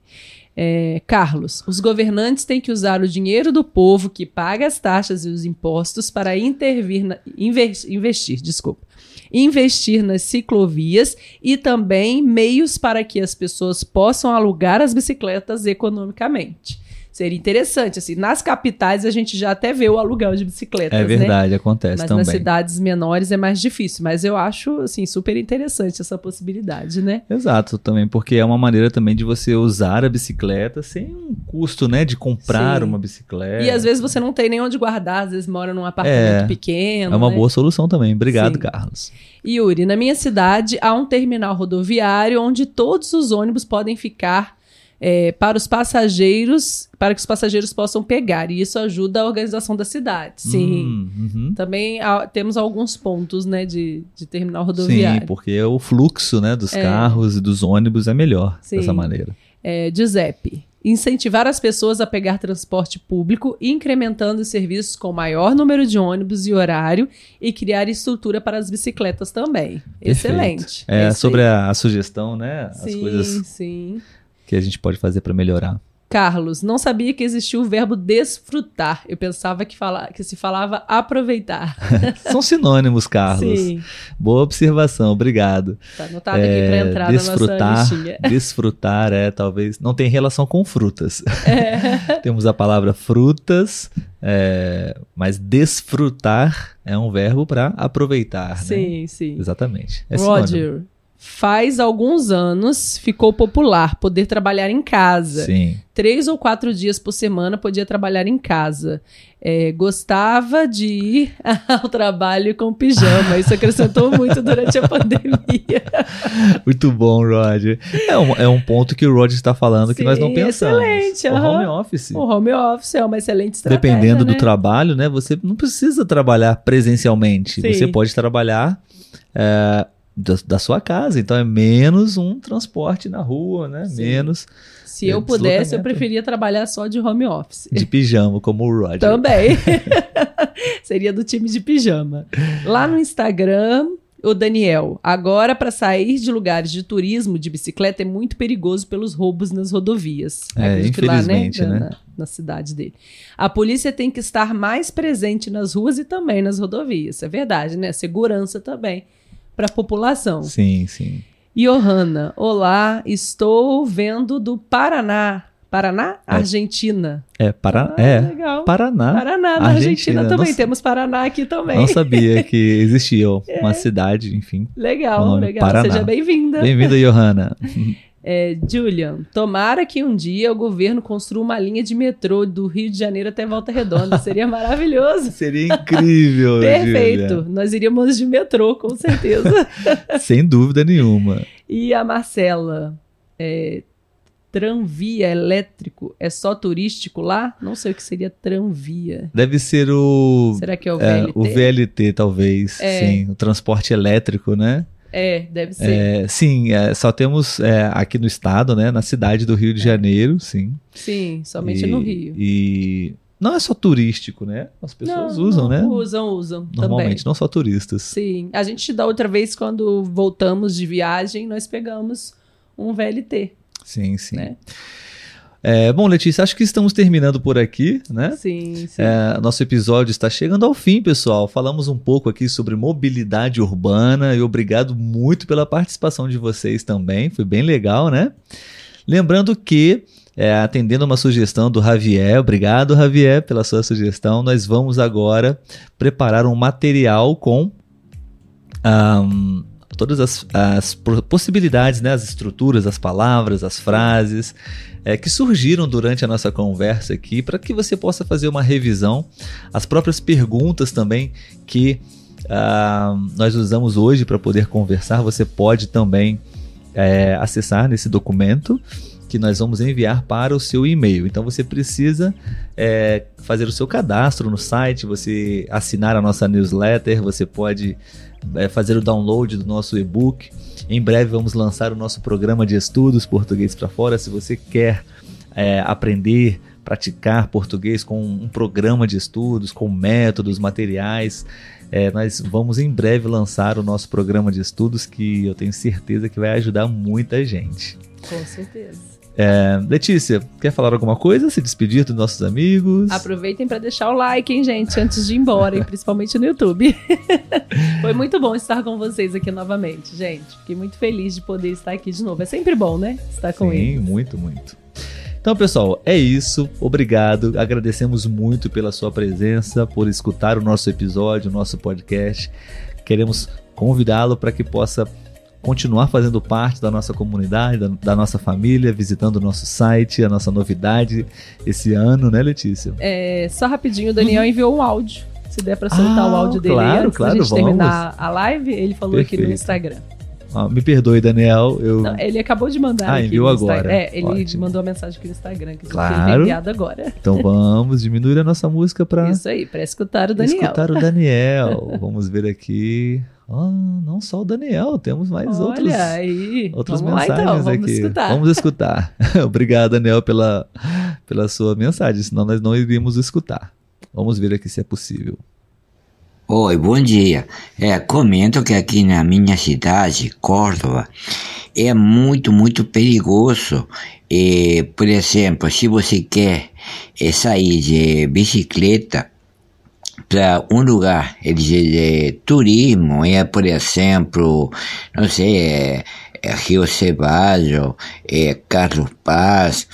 É, Carlos, os governantes têm que usar o dinheiro do povo que paga as taxas e os impostos para intervir na- inver- investir, desculpa, investir nas ciclovias e também meios para que as pessoas possam alugar as bicicletas economicamente. Seria interessante, assim, nas capitais a gente já até vê o aluguel de bicicletas, É né? verdade, acontece Mas também. nas cidades menores é mais difícil. Mas eu acho, assim, super interessante essa possibilidade, né? Exato, também, porque é uma maneira também de você usar a bicicleta sem um custo, né, de comprar Sim. uma bicicleta. E às vezes você não tem nem onde guardar, às vezes mora num apartamento É, pequeno. É uma né? boa solução também. Obrigado, Sim. Carlos. Yuri, na minha cidade há um terminal rodoviário onde todos os ônibus podem ficar é, para os passageiros, para que os passageiros possam pegar. E isso ajuda a organização da cidade. Sim. Hum, uhum. Também ah, temos alguns pontos, né, de, de terminal rodoviário. Sim, porque o fluxo, né, dos É. carros e dos ônibus é melhor Sim. dessa maneira. É, Giuseppe, incentivar as pessoas a pegar transporte público, incrementando os serviços com maior número de ônibus e horário e criar estrutura para as bicicletas também. Excelente. É, isso sobre a, a sugestão, né, as sim, coisas sim. Que a gente pode fazer para melhorar. Carlos, não sabia que existia o verbo desfrutar. Eu pensava que, fala, que se falava aproveitar. [LAUGHS] São sinônimos, Carlos. Sim, Boa observação, obrigado. tá anotado aqui para É, entrar na desfrutar, nossa listinha. [LAUGHS] desfrutar é talvez não tem relação com frutas. É. [LAUGHS] Temos a palavra frutas, é, mas desfrutar é um verbo para aproveitar, né? Sim, sim. Exatamente. É sinônimo. Faz alguns anos ficou popular poder trabalhar em casa. Sim. Três ou quatro dias por semana podia trabalhar em casa. É, gostava de ir [LAUGHS] ao trabalho com pijama. Isso acrescentou [LAUGHS] muito durante a pandemia. Muito bom, Roger. É um, é um ponto que o Roger está falando que nós não Sim, pensamos. excelente, O home office. O home office é uma excelente estratégia. Dependendo do né? trabalho, né? Você não precisa trabalhar presencialmente. Sim. Você pode trabalhar é, da, da sua casa. Então é menos um transporte na rua, né? Sim. Menos Se eu É, pudesse, eu preferia trabalhar só de home office. de pijama, como o Roger. Também. [LAUGHS] Seria do time de pijama. Lá no Instagram, o Daniel. Agora, para sair de lugares de turismo de bicicleta é muito perigoso pelos roubos nas rodovias. É, Acredito infelizmente, lá, né? Na, na cidade dele. A polícia tem que estar mais presente nas ruas e também nas rodovias. É verdade, né? Segurança também para a população. Sim, sim. Johanna, olá, estou vendo do Paraná. Paraná? É. Argentina. É, para, Ah, é legal. Paraná. Paraná, na Argentina. Argentina, também. Não- Temos Paraná aqui também. Não sabia [LAUGHS] que existia uma cidade, enfim. Legal, legal. Paraná. Seja bem-vinda. Bem-vinda, Johanna. [LAUGHS] É, Julian, tomara que um dia o governo construa uma linha de metrô do Rio de Janeiro até Volta Redonda. [LAUGHS] Seria maravilhoso. Seria incrível, Perfeito. Júlia. Nós iríamos de metrô, com certeza. [LAUGHS] Sem dúvida nenhuma. e a Marcela, é, tranvia elétrico é só turístico lá? Não sei o que seria tranvia. Deve ser o, Será que é o é, VLT? o VLT, talvez. É. Sim, o transporte elétrico, né? É, deve ser. É, sim, é, só temos é, aqui no estado, né? Na cidade do Rio de Janeiro, sim. Sim, somente E- no Rio. E não é só turístico, né? As pessoas Não, usam, não, né? Usam, usam. Normalmente, Também. não só turistas. Sim. A gente, da outra vez, quando voltamos de viagem, nós pegamos um VLT. Sim, sim. Né? É, bom, Letícia, acho que estamos terminando por aqui, né? Sim, sim. É, nosso episódio está chegando ao fim, pessoal. Falamos um pouco aqui sobre mobilidade urbana e obrigado muito pela participação de vocês também. Foi bem legal, né? Lembrando que, é, atendendo uma sugestão do Javier, obrigado, Javier, pela sua sugestão, nós vamos agora preparar um material com ahn, todas as, as po- possibilidades, né, as estruturas, as palavras, as frases é, que surgiram durante a nossa conversa aqui, para que você possa fazer uma revisão, as próprias perguntas também que ah, nós usamos hoje para poder conversar, você pode também é, acessar nesse documento que nós vamos enviar para o seu e-mail. Então você precisa é, fazer o seu cadastro no site, você assinar a nossa newsletter, você pode é, fazer o download do nosso e-book. Em breve vamos lançar o nosso programa de estudos Português para Fora. Se você quer é, aprender, praticar português com um programa de estudos, com métodos, materiais, é, nós vamos em breve lançar o nosso programa de estudos que eu tenho certeza que vai ajudar muita gente. Com certeza. É, Letícia, quer falar alguma coisa? Se despedir dos nossos amigos? Aproveitem para deixar o like, hein, gente, antes de ir embora, principalmente no YouTube. [LAUGHS] Foi muito bom estar com vocês aqui novamente, gente. Fiquei muito feliz de poder estar aqui de novo. É sempre bom, né? Estar com Sim, eles. muito, muito. Então, pessoal, é isso. Obrigado. Agradecemos muito pela sua presença, por escutar o nosso episódio, o nosso podcast. Queremos convidá-lo para que possa continuar fazendo parte da nossa comunidade, da, da, nossa família, visitando o nosso site, a nossa novidade esse ano, né, Letícia? É, só rapidinho, o Daniel uhum. enviou um áudio. Se der para soltar ah, o áudio dele claro, antes claro, da gente vamos. terminar a live, ele falou Perfeito. aqui no Instagram. Ah, me perdoe, Daniel. Eu... Não, ele acabou de mandar. Ah, enviou agora. É, ele Ótimo. mandou a mensagem aqui no Instagram que claro. ele enviado agora. Então [LAUGHS] vamos diminuir a nossa música para. Isso aí, para escutar o Daniel. Escutar o Daniel. [LAUGHS] vamos ver aqui. Ah, não só o Daniel, temos mais Olha outros, aí. outras vamos mensagens lá, então, vamos aqui. Escutar. Vamos escutar. [LAUGHS] Obrigado, Daniel, pela, pela sua mensagem, senão nós não iríamos escutar. Vamos ver aqui se é possível. Oi, bom dia. É, comento que aqui na minha cidade, Córdoba, é muito, muito perigoso. E, por exemplo, se você quer é, sair de bicicleta para um lugar de, de, turismo, é, por exemplo, não sei, é, é Rio Ceballo, é Carlos Paz,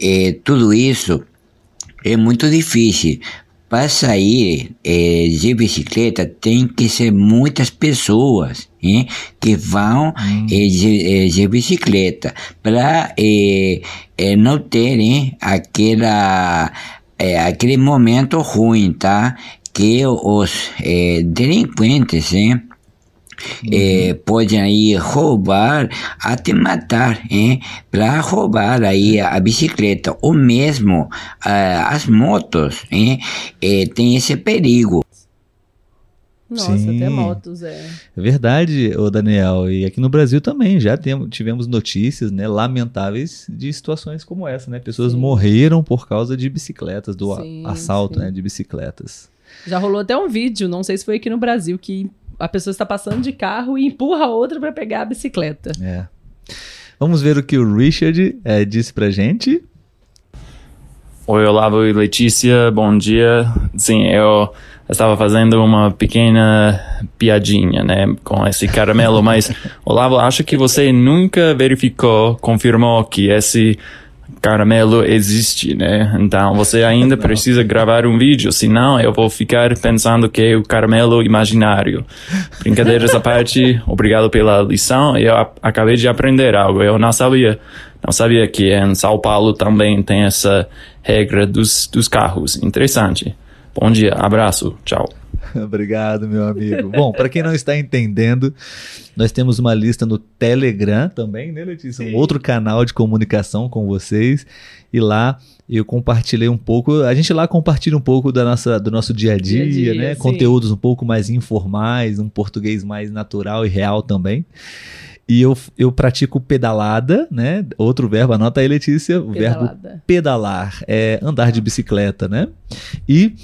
é, tudo isso é muito difícil. Para sair é, de bicicleta tem que ser muitas pessoas é, que vão hum. é, de, de, bicicleta para não terem aquela aquele momento ruim, tá? Que os delinquentes, hein? É, podem aí roubar até matar, hein? Para roubar aí a bicicleta ou mesmo uh, as motos, hein? É, tem esse perigo. Nossa, Sim. até motos, é. É verdade, ô Daniel. E aqui no Brasil também já temos, tivemos notícias, né, lamentáveis de situações como essa, né? Pessoas sim. morreram por causa de bicicletas, do sim, assalto, sim. né, de bicicletas. Já rolou até um vídeo, não sei se foi aqui no Brasil, que a pessoa está passando de carro e empurra a outra para pegar a bicicleta. É. Vamos ver o que o Richard é, disse pra gente. Oi, Olavo e Letícia, bom dia. Sim, eu estava fazendo uma pequena piadinha, né, com esse caramelo, mas [LAUGHS] Olavo, acho que você nunca verificou, confirmou que esse caramelo existe, né? Então você ainda precisa gravar um vídeo, senão eu vou ficar pensando que é o caramelo imaginário. Brincadeiras à parte, [LAUGHS] obrigado pela lição. Eu acabei de aprender algo. Eu não sabia, não sabia que em São Paulo também tem essa regra dos, dos carros. Interessante. Bom dia, abraço, tchau. [LAUGHS] Obrigado, meu amigo. Bom, para quem não está entendendo, nós temos uma lista no Telegram também, né, Letícia? Um outro canal de comunicação com vocês. E lá eu compartilhei um pouco. A gente lá compartilha um pouco da nossa, do nosso dia a dia, dia, -dia né? Sim. Conteúdos um pouco mais informais, um português mais natural e real também. E eu, eu pratico pedalada, né? Outro verbo, anota aí, Letícia. O pedalada. verbo pedalar é andar de bicicleta, né? E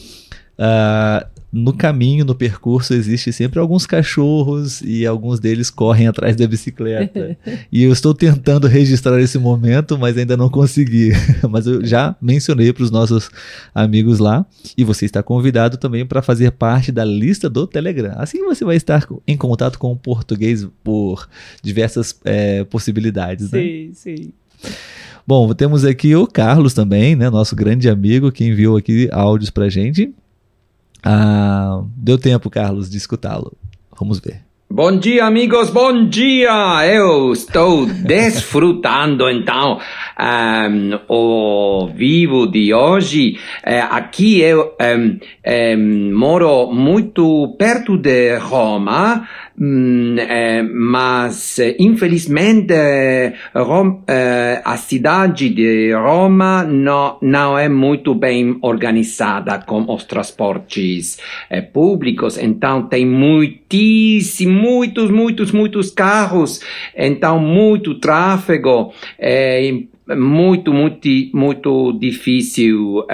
uh, no caminho, no percurso, existe sempre alguns cachorros e alguns deles correm atrás da bicicleta. [LAUGHS] e eu estou tentando registrar esse momento, mas ainda não consegui. [LAUGHS] mas eu já mencionei para os nossos amigos lá e você está convidado também para fazer parte da lista do Telegram. Assim você vai estar em contato com o português por diversas é, possibilidades. Né? Sim, sim. Bom, temos aqui o Carlos também, né, nosso grande amigo que enviou aqui áudios para gente. Ah, deu tempo, Carlos, de escutá-lo. Vamos ver. Bom dia, amigos, bom dia! Eu estou [LAUGHS] desfrutando então um, o vivo de hoje. Uh, aqui eu um, um, moro muito perto de Roma, mas eh, infelizmente eh, a cidade de Roma não, não é muito bem organizada com os transportes eh, públicos, então tem muitíssimos, muitos, muitos, muitos carros, então muito tráfego, é muito, muito, muito difícil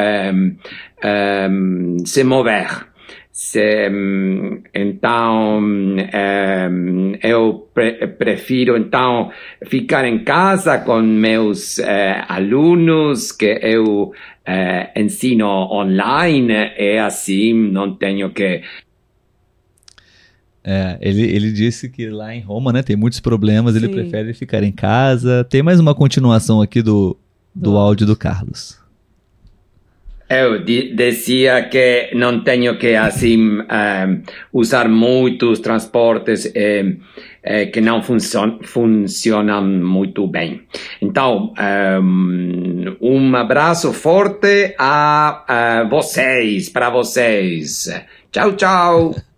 se mover. Se, então, um, eu pre prefiro então ficar em casa com meus uh, alunos que eu uh, ensino online e assim não tenho que é, ele, ele disse que lá em Roma, né, tem muitos problemas, Sim. ele prefere ficar em casa. Tem mais uma continuação aqui do, do áudio do Carlos. Eu dizia que não tenho que assim um, usar muitos transportes eh, eh, que não funcion funcionam muito bem. Então, um, um abraço forte a, a vocês, para vocês. Tchau, tchau.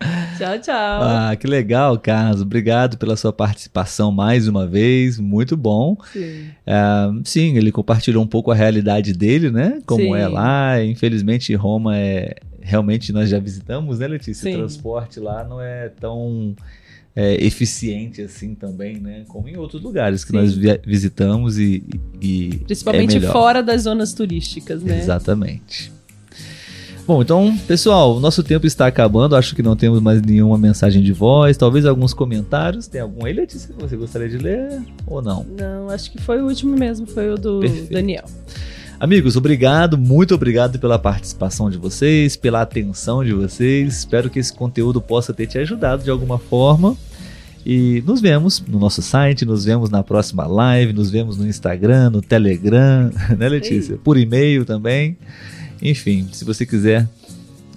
[LAUGHS] Tchau, tchau. Ah, que legal, Carlos. Obrigado pela sua participação mais uma vez. Muito bom. Sim. Uh, sim, ele compartilhou um pouco a realidade dele, né? Como Sim. é lá. Infelizmente, Roma é. Realmente nós já visitamos, né, Letícia? Sim. O transporte lá não é tão é, eficiente assim também, né? Como em outros lugares que Sim. nós vi- visitamos e. e Principalmente é fora das zonas turísticas, né? Exatamente. Bom, então, pessoal, o nosso tempo está acabando. Acho que não temos mais nenhuma mensagem de voz. Talvez alguns comentários. Tem algum aí, Letícia, que você gostaria de ler ou não? Não, acho que foi o último mesmo, foi o do Perfeito. Daniel. Amigos, obrigado, muito obrigado pela participação de vocês, pela atenção de vocês. Espero que esse conteúdo possa ter te ajudado de alguma forma. E nos vemos no nosso site, nos vemos na próxima live, nos vemos no Instagram, no Telegram, [LAUGHS] né, Letícia? Por e-mail também. Enfim, se você quiser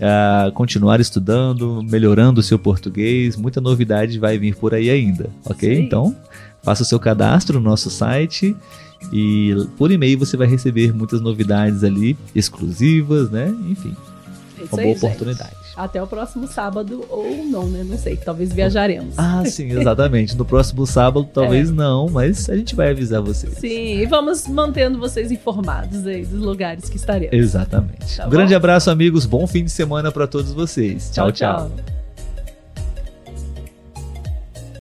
ah, continuar estudando, melhorando o seu português, muita novidade vai vir por aí ainda, ok? Sim. Então, faça o seu cadastro no nosso site e por e-mail você vai receber muitas novidades ali, exclusivas, né? Enfim, É uma aí, boa gente. Até o próximo sábado, ou não, né? Não sei. Talvez viajaremos. Ah, sim, exatamente. No próximo sábado, talvez não, mas a gente vai avisar vocês. Sim, e vamos mantendo vocês informados aí dos lugares que estaremos. Exatamente. Tá um grande abraço, amigos. Bom fim de semana para todos vocês. tchau. tchau. tchau.